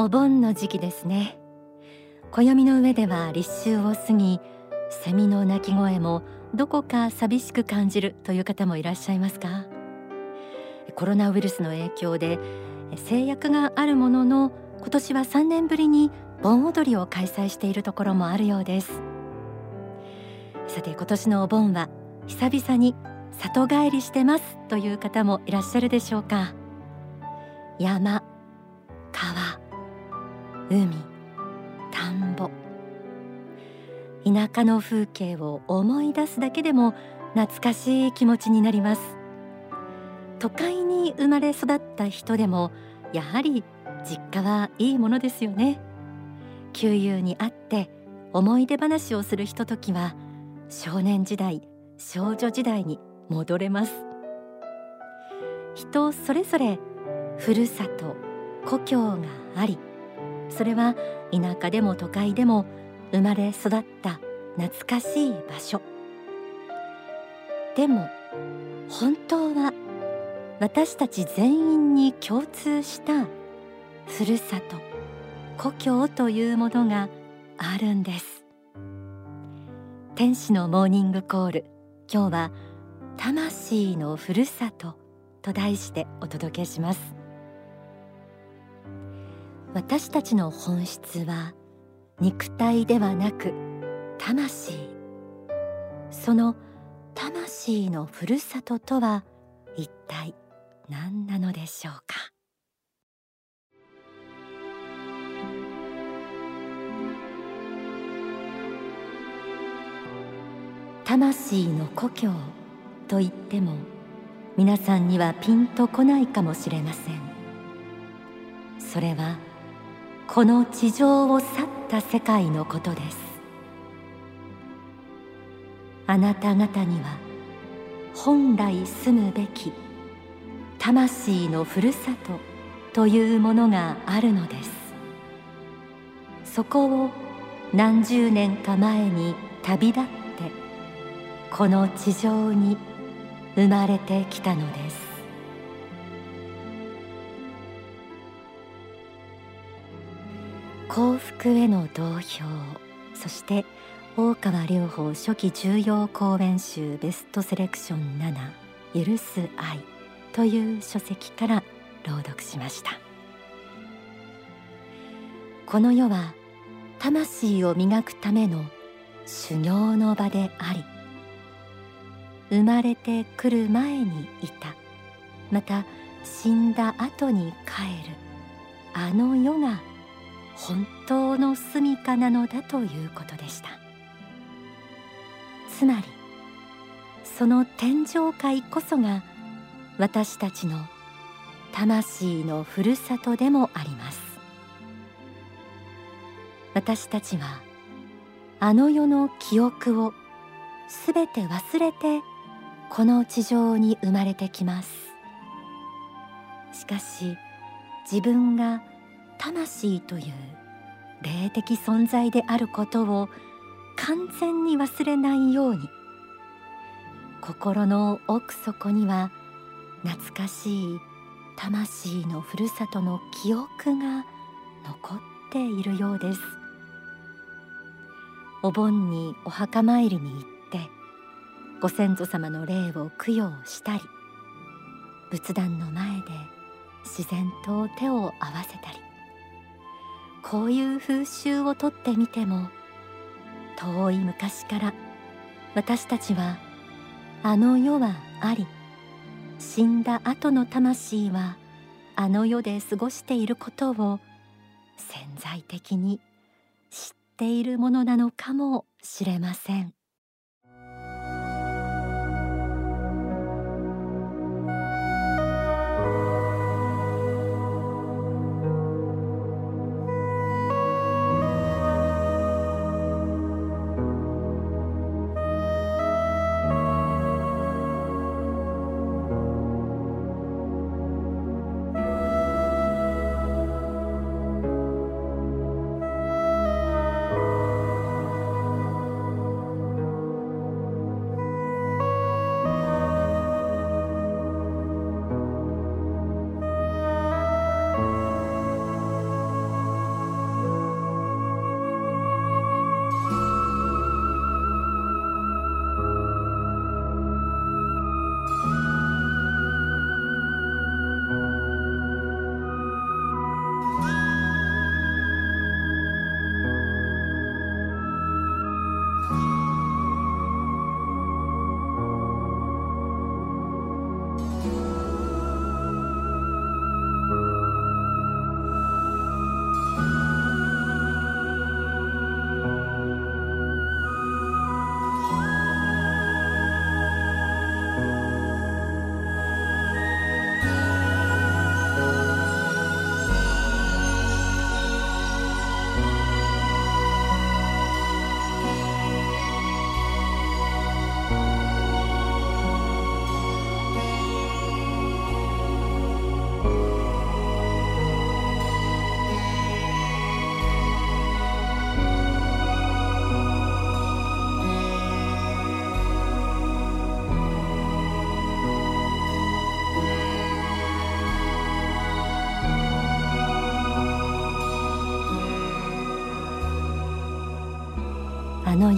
お盆の時期ですね。暦の上では立秋を過ぎセミの鳴き声もどこか寂しく感じるという方もいらっしゃいますか？コロナウイルスの影響で制約があるものの今年は3年ぶりに盆踊りを開催しているところもあるようです。さて今年のお盆は久々に里帰りしてますという方もいらっしゃるでしょうか？山海田んぼ。田舎の風景を思い出すだけでも懐かしい気持ちになります。都会に生まれ育った人でもやはり実家はいいものですよね。旧友に会って思い出話をするひとときは少年時代少女時代に戻れます。人それぞれふるさと故郷がありそれは田舎でも都会でも生まれ育った懐かしい場所。でも本当は私たち全員に共通したふるさと故郷というものがあるんです。天使のモーニングコール今日は魂のふるさとと題してお届けします。私たちの本質は肉体ではなく魂。その魂のふるさととは一体何なのでしょうか？魂の故郷と言っても皆さんにはピンとこないかもしれません。それはこの地上を去った世界のことです。あなた方には本来住むべき魂のふるさとというものがあるのです。そこを何十年か前に旅立ってこの地上に生まれてきたのです。幸福への同票そして大川隆法初期重要講演集ベストセレクション7許す愛という書籍から朗読しました。この世は魂を磨くための修行の場であり生まれてくる前にいたまた死んだ後に帰るあの世が本当の住処なのだということでした。つまりその天上界こそが私たちの魂のふるさとでもあります。私たちはあの世の記憶をすべて忘れてこの地上に生まれてきます。しかし自分が魂という霊的存在であることを完全に忘れないように。心の奥底には懐かしい魂のふるさとの記憶が残っているようです。お盆にお墓参りに行ってご先祖様の霊を供養したり仏壇の前で自然と手を合わせたり。こういう風習をとってみても遠い昔から私たちはあの世はあり死んだ後の魂はあの世で過ごしていることを潜在的に知っているものなのかもしれません。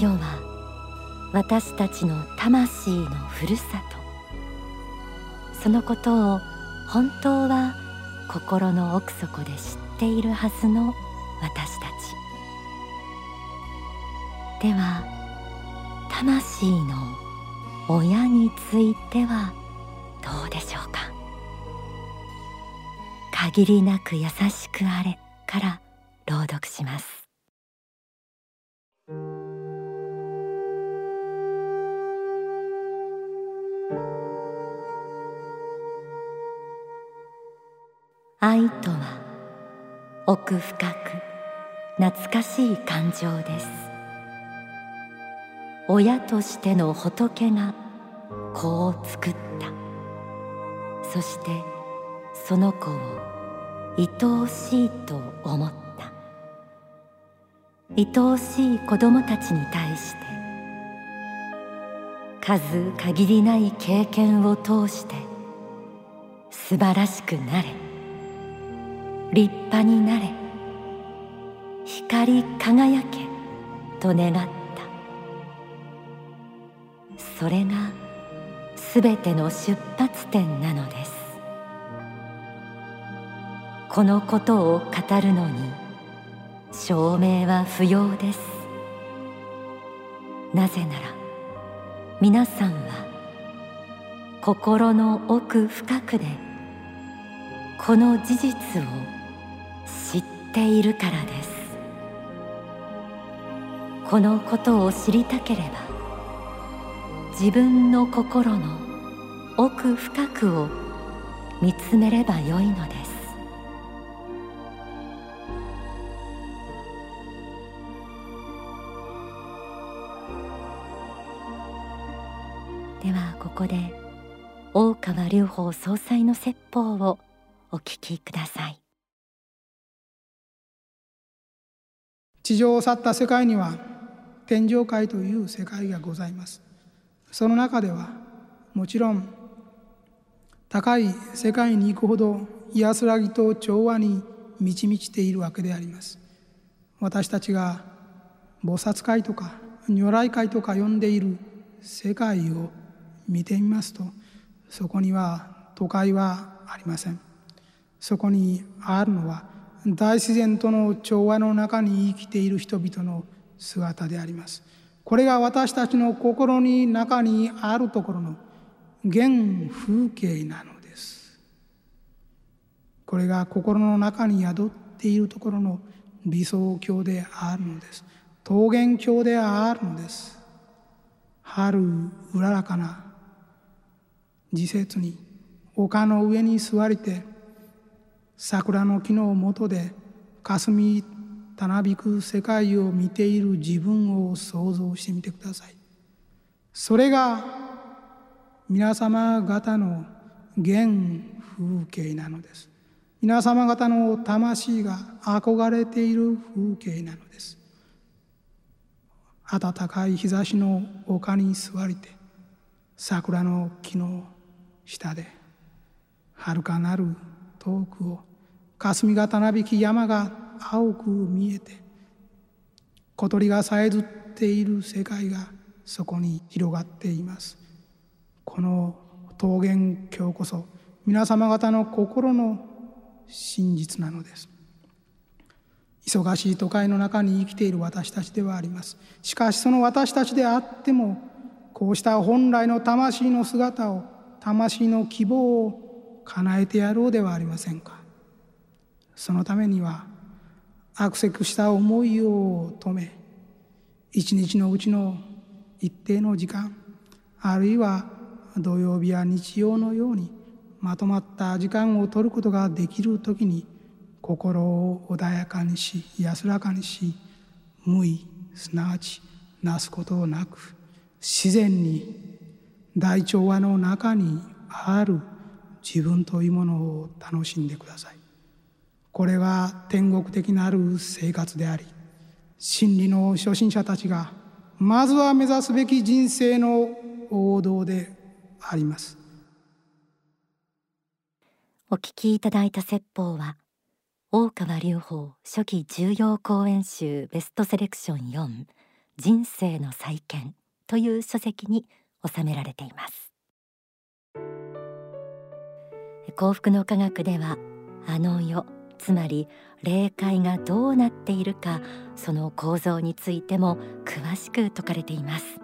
世は私たちの魂のふるさと。そのことを本当は心の奥底で知っているはずの私たち。では魂の親についてはどうでしょうか。限りなく優しくあれから朗読します。愛とは奥深く懐かしい感情です。親としての仏が子を作った。そしてその子を愛おしいと思った。愛おしい子供たちに対して数限りない経験を通して素晴らしくなれ。立派になれ。光り輝け。と願った。それがすべての出発点なのです。このことを語るのに証明は不要です。なぜなら皆さんは心の奥深くでこの事実を知っているからです。このことを知りたければ自分の心の奥深くを見つめればよいのです。ではここで大川隆法総裁の説法をお聞きください。地上を去った世界には天上界という世界がございます。その中ではもちろん高い世界に行くほど安らぎと調和に満ち満ちているわけであります。私たちが菩薩界とか如来界とか呼んでいる世界を見てみますとそこには都会はありません。そこにあるのは大自然との調和の中に生きている人々の姿であります。これが私たちの心に中にあるところの原風景なのです。これが心の中に宿っているところの理想郷であるのです。桃源郷であるのです。春うららかな自節に丘の上に座りて桜の木の下で霞たなびく世界を見ている自分を想像してみてください。それが皆様方の原風景なのです。皆様方の魂が憧れている風景なのです。暖かい日差しの丘に座りて桜の木の下で遥かなる遠くを霞がたなびき山が青く見えて小鳥がさえずっている世界がそこに広がっています。この桃源郷こそ皆様方の心の真実なのです。忙しい都会の中に生きている私たちではあります。しかしその私たちであってもこうした本来の魂の姿を魂の希望を叶えてやろうではありませんか。そのためには悪せくした思いを止め一日のうちの一定の時間あるいは土曜日や日曜のようにまとまった時間を取ることができる時に心を穏やかにし安らかにし無意すなわちなすことなく自然に大調和の中にある自分というものを楽しんでください。これは天国的なる生活であり真理の初心者たちがまずは目指すべき人生の王道であります。お聞きいただいた説法は大川隆法初期重要講演集ベストセレクション4人生の再建という書籍に収められています。幸福の科学ではあの世つまり霊界がどうなっているかその構造についても詳しく説かれています。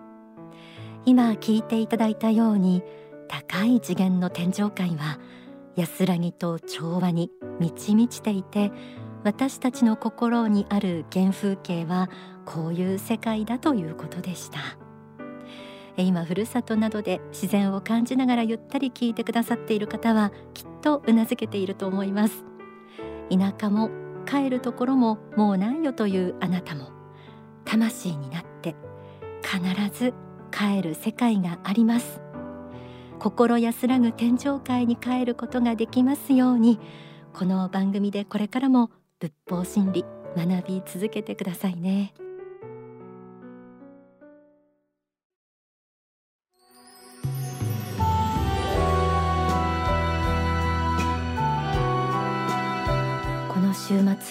今聞いていただいたように高い次元の天上界は安らぎと調和に満ち満ちていて私たちの心にある原風景はこういう世界だということでした。今ふるさとなどで自然を感じながらゆったり聞いてくださっている方はきっとうなずけていると思います。田舎も帰るところももうないよというあなたも。魂になって必ず帰る世界があります。心安らぐ天上界に帰ることができますようにこの番組でこれからも仏法真理学び続けてくださいね。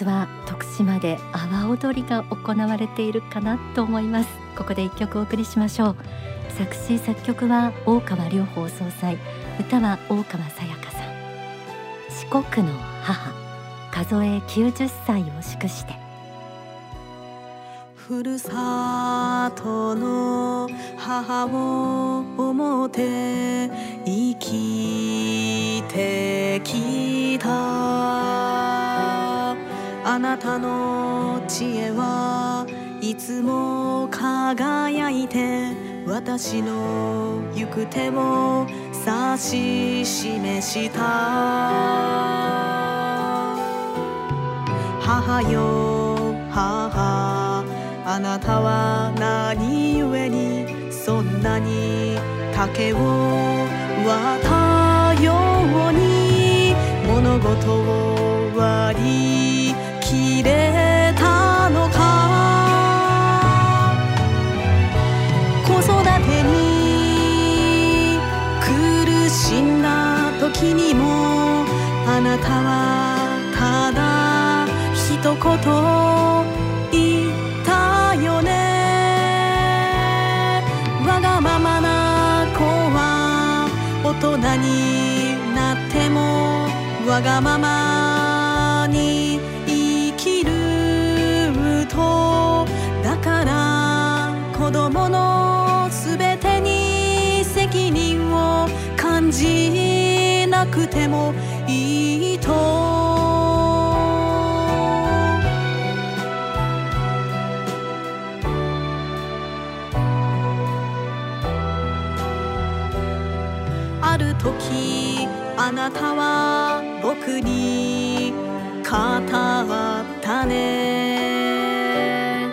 は徳島で阿波踊りが行われているかなと思います。ここで一曲お送りしましょう。作詞作曲は大川隆法総裁。歌は大川さやかさん。四国の母。数え90歳を祝して。ふるさとの母を思って生きてきた。あなたの知恵はいつも輝いて私の行く手を指し示した。母よ母あなたは何故にそんなに竹を割ったように物事をたはただ一言言ったよね。わがままな子は大人になってもわがままに生きると。だから子供のすべてに責任を感じなくてもいいと時あなたは僕に語ったね。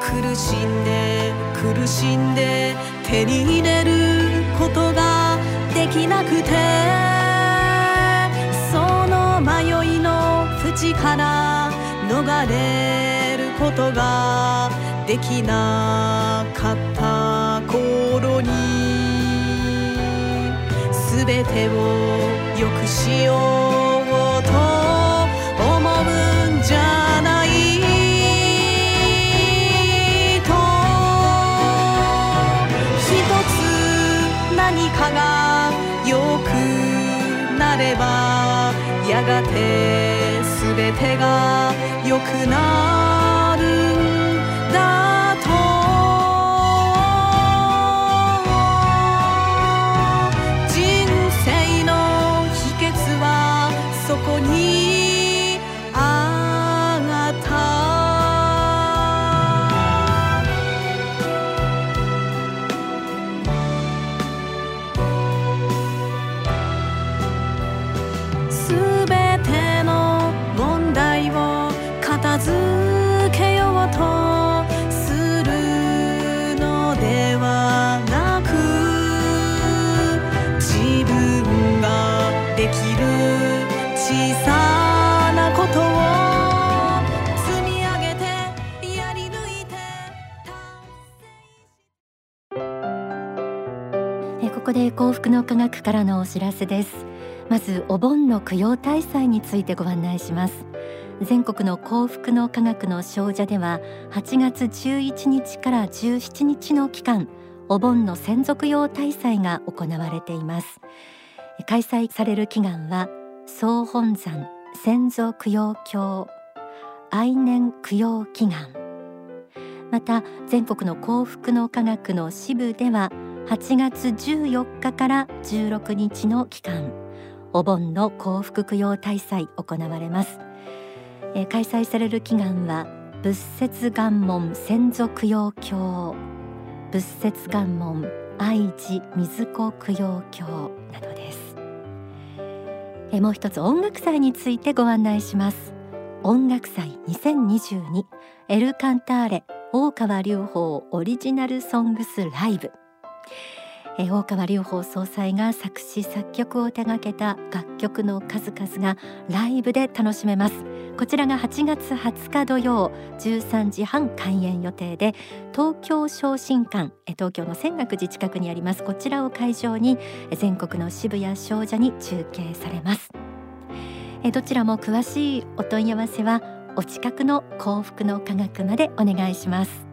苦しんで苦しんで手に入れることができなくて。の淵から逃れることができなかった頃にべてをよくしようと思うんじゃない。と一つ何かが良くなればやがて全てが良くなる。ここで幸福の科学からのお知らせです。まずお盆の供養大祭についてご案内します。全国の幸福の科学の少女では8月11日から17日の期間お盆の専属用大祭が行われています。開催される祈願は総本山先祖供養経愛年供養祈願。また全国の幸福の科学の支部では8月14日から16日の期間お盆の幸福供養大祭行われます。えー、開催される祈願は仏説願門先祖供養経仏説願門愛知水子供養経などです、え、もう一つ音楽祭についてご案内します。音楽祭2022エルカンターレ大川隆法オリジナルソングスライブ。大川隆法総裁が作詞作曲を手掛けた楽曲の数々がライブで楽しめます。こちらが8月20日土曜13時半開演予定で東京昇進館東京の泉岳寺近くにあります。こちらを会場に全国の支部や少女に中継されます。どちらも詳しいお問い合わせはお近くの幸福の科学までお願いします。